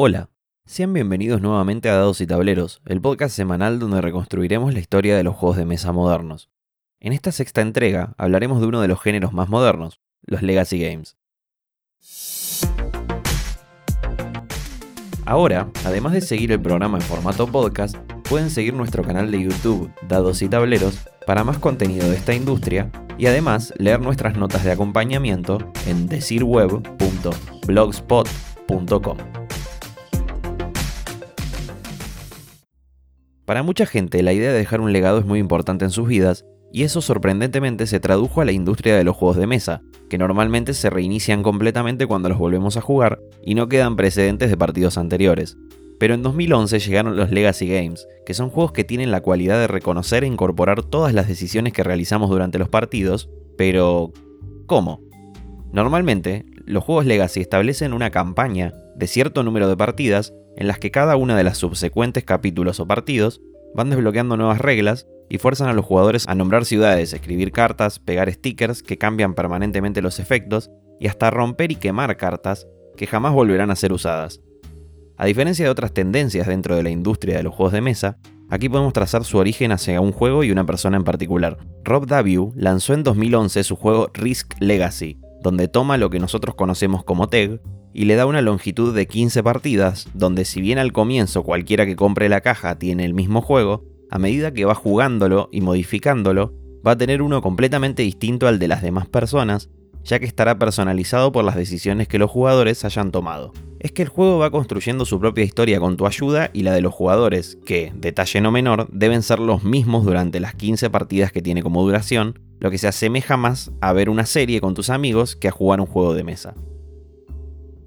Hola, sean bienvenidos nuevamente a Dados y Tableros, el podcast semanal donde reconstruiremos la historia de los juegos de mesa modernos. En esta sexta entrega hablaremos de uno de los géneros más modernos, los Legacy Games. Ahora, además de seguir el programa en formato podcast, pueden seguir nuestro canal de YouTube, Dados y Tableros, para más contenido de esta industria y además leer nuestras notas de acompañamiento en decirweb.blogspot.com. Para mucha gente la idea de dejar un legado es muy importante en sus vidas y eso sorprendentemente se tradujo a la industria de los juegos de mesa, que normalmente se reinician completamente cuando los volvemos a jugar y no quedan precedentes de partidos anteriores. Pero en 2011 llegaron los Legacy Games, que son juegos que tienen la cualidad de reconocer e incorporar todas las decisiones que realizamos durante los partidos, pero ¿cómo? Normalmente, los juegos Legacy establecen una campaña de cierto número de partidas en las que cada una de las subsecuentes capítulos o partidos van desbloqueando nuevas reglas y fuerzan a los jugadores a nombrar ciudades, escribir cartas, pegar stickers que cambian permanentemente los efectos y hasta romper y quemar cartas que jamás volverán a ser usadas. A diferencia de otras tendencias dentro de la industria de los juegos de mesa, aquí podemos trazar su origen hacia un juego y una persona en particular. Rob Daviau lanzó en 2011 su juego Risk Legacy, donde toma lo que nosotros conocemos como TEG y le da una longitud de 15 partidas, donde si bien al comienzo cualquiera que compre la caja tiene el mismo juego, a medida que va jugándolo y modificándolo, va a tener uno completamente distinto al de las demás personas, ya que estará personalizado por las decisiones que los jugadores hayan tomado. Es que el juego va construyendo su propia historia con tu ayuda y la de los jugadores, que, detalle no menor, deben ser los mismos durante las 15 partidas que tiene como duración, lo que se asemeja más a ver una serie con tus amigos que a jugar un juego de mesa.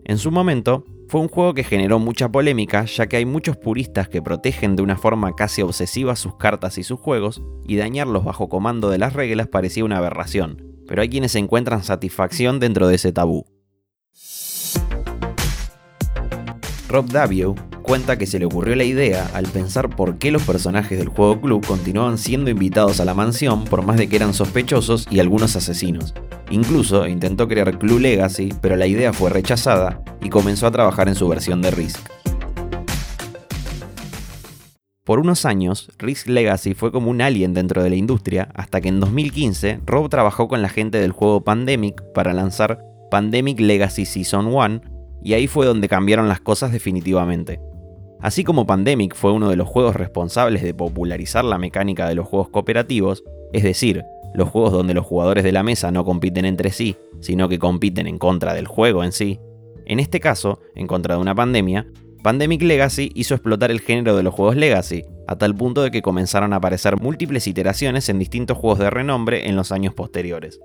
En su momento, fue un juego que generó mucha polémica, ya que hay muchos puristas que protegen de una forma casi obsesiva sus cartas y sus juegos, y dañarlos bajo comando de las reglas parecía una aberración, pero hay quienes encuentran satisfacción dentro de ese tabú. Rob Davio cuenta que se le ocurrió la idea al pensar por qué los personajes del juego club continuaban siendo invitados a la mansión por más de que eran sospechosos y algunos asesinos. Incluso intentó crear Clue Legacy, pero la idea fue rechazada y comenzó a trabajar en su versión de Risk. Por unos años, Risk Legacy fue como un alien dentro de la industria, hasta que en 2015 Rob trabajó con la gente del juego Pandemic para lanzar Pandemic Legacy Season 1, y ahí fue donde cambiaron las cosas definitivamente. Así como Pandemic fue uno de los juegos responsables de popularizar la mecánica de los juegos cooperativos, es decir, los juegos donde los jugadores de la mesa no compiten entre sí, sino que compiten en contra del juego en sí, en este caso, en contra de una pandemia, Pandemic Legacy hizo explotar el género de los juegos Legacy, a tal punto de que comenzaron a aparecer múltiples iteraciones en distintos juegos de renombre en los años posteriores.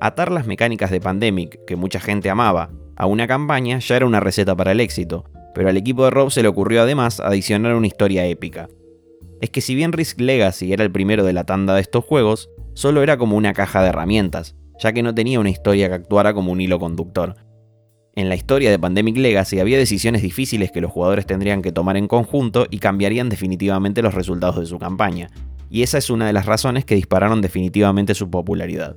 Atar las mecánicas de Pandemic, que mucha gente amaba, a una campaña ya era una receta para el éxito, pero al equipo de Rob se le ocurrió además adicionar una historia épica. Es que si bien Risk Legacy era el primero de la tanda de estos juegos, solo era como una caja de herramientas, ya que no tenía una historia que actuara como un hilo conductor. En la historia de Pandemic Legacy había decisiones difíciles que los jugadores tendrían que tomar en conjunto y cambiarían definitivamente los resultados de su campaña, y esa es una de las razones que dispararon definitivamente su popularidad.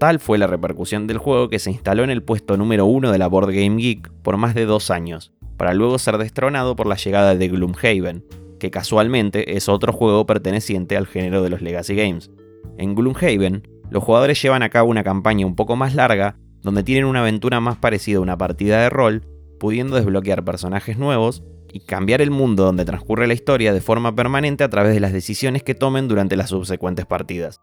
Tal fue la repercusión del juego que se instaló en el puesto número uno de la Board Game Geek por más de dos años, para luego ser destronado por la llegada de Gloomhaven, que casualmente es otro juego perteneciente al género de los Legacy Games. En Gloomhaven, los jugadores llevan a cabo una campaña un poco más larga, donde tienen una aventura más parecida a una partida de rol, pudiendo desbloquear personajes nuevos y cambiar el mundo donde transcurre la historia de forma permanente a través de las decisiones que tomen durante las subsecuentes partidas.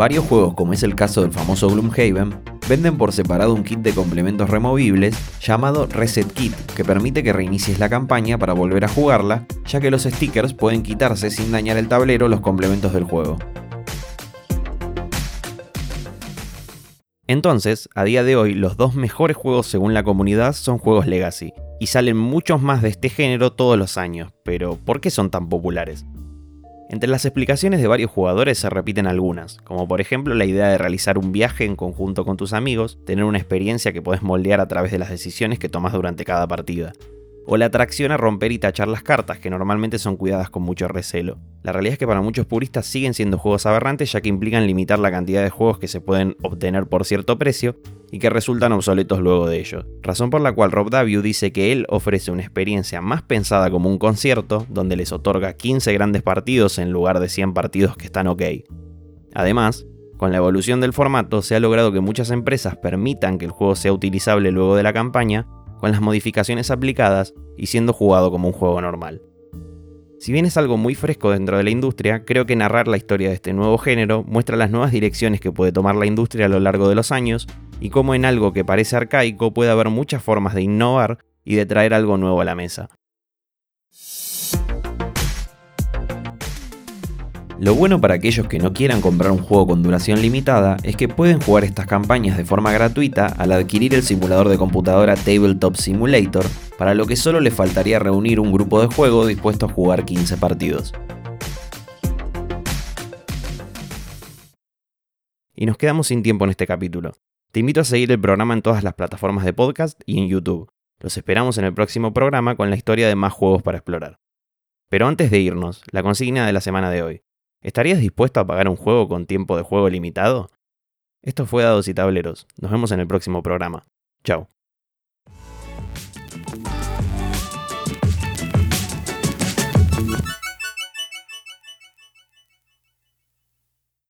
Varios juegos, como es el caso del famoso Gloomhaven, venden por separado un kit de complementos removibles llamado Reset Kit, que permite que reinicies la campaña para volver a jugarla, ya que los stickers pueden quitarse sin dañar el tablero los complementos del juego. Entonces, a día de hoy, los dos mejores juegos según la comunidad son juegos Legacy, y salen muchos más de este género todos los años, pero ¿por qué son tan populares? Entre las explicaciones de varios jugadores se repiten algunas, como por ejemplo la idea de realizar un viaje en conjunto con tus amigos, tener una experiencia que puedes moldear a través de las decisiones que tomas durante cada partida. O la atracción a romper y tachar las cartas, que normalmente son cuidadas con mucho recelo. La realidad es que para muchos puristas siguen siendo juegos aberrantes ya que implican limitar la cantidad de juegos que se pueden obtener por cierto precio y que resultan obsoletos luego de ello. Razón por la cual Rob Daviau dice que él ofrece una experiencia más pensada como un concierto, donde les otorga 15 grandes partidos en lugar de 100 partidos que están ok. Además, con la evolución del formato se ha logrado que muchas empresas permitan que el juego sea utilizable luego de la campaña, con las modificaciones aplicadas y siendo jugado como un juego normal. Si bien es algo muy fresco dentro de la industria, creo que narrar la historia de este nuevo género muestra las nuevas direcciones que puede tomar la industria a lo largo de los años y cómo en algo que parece arcaico puede haber muchas formas de innovar y de traer algo nuevo a la mesa. Lo bueno para aquellos que no quieran comprar un juego con duración limitada es que pueden jugar estas campañas de forma gratuita al adquirir el simulador de computadora Tabletop Simulator, para lo que solo les faltaría reunir un grupo de juego dispuesto a jugar 15 partidos. Y nos quedamos sin tiempo en este capítulo. Te invito a seguir el programa en todas las plataformas de podcast y en YouTube. Los esperamos en el próximo programa con la historia de más juegos para explorar. Pero antes de irnos, la consigna de la semana de hoy. ¿Estarías dispuesto a pagar un juego con tiempo de juego limitado? Esto fue Dados y Tableros. Nos vemos en el próximo programa. Chao.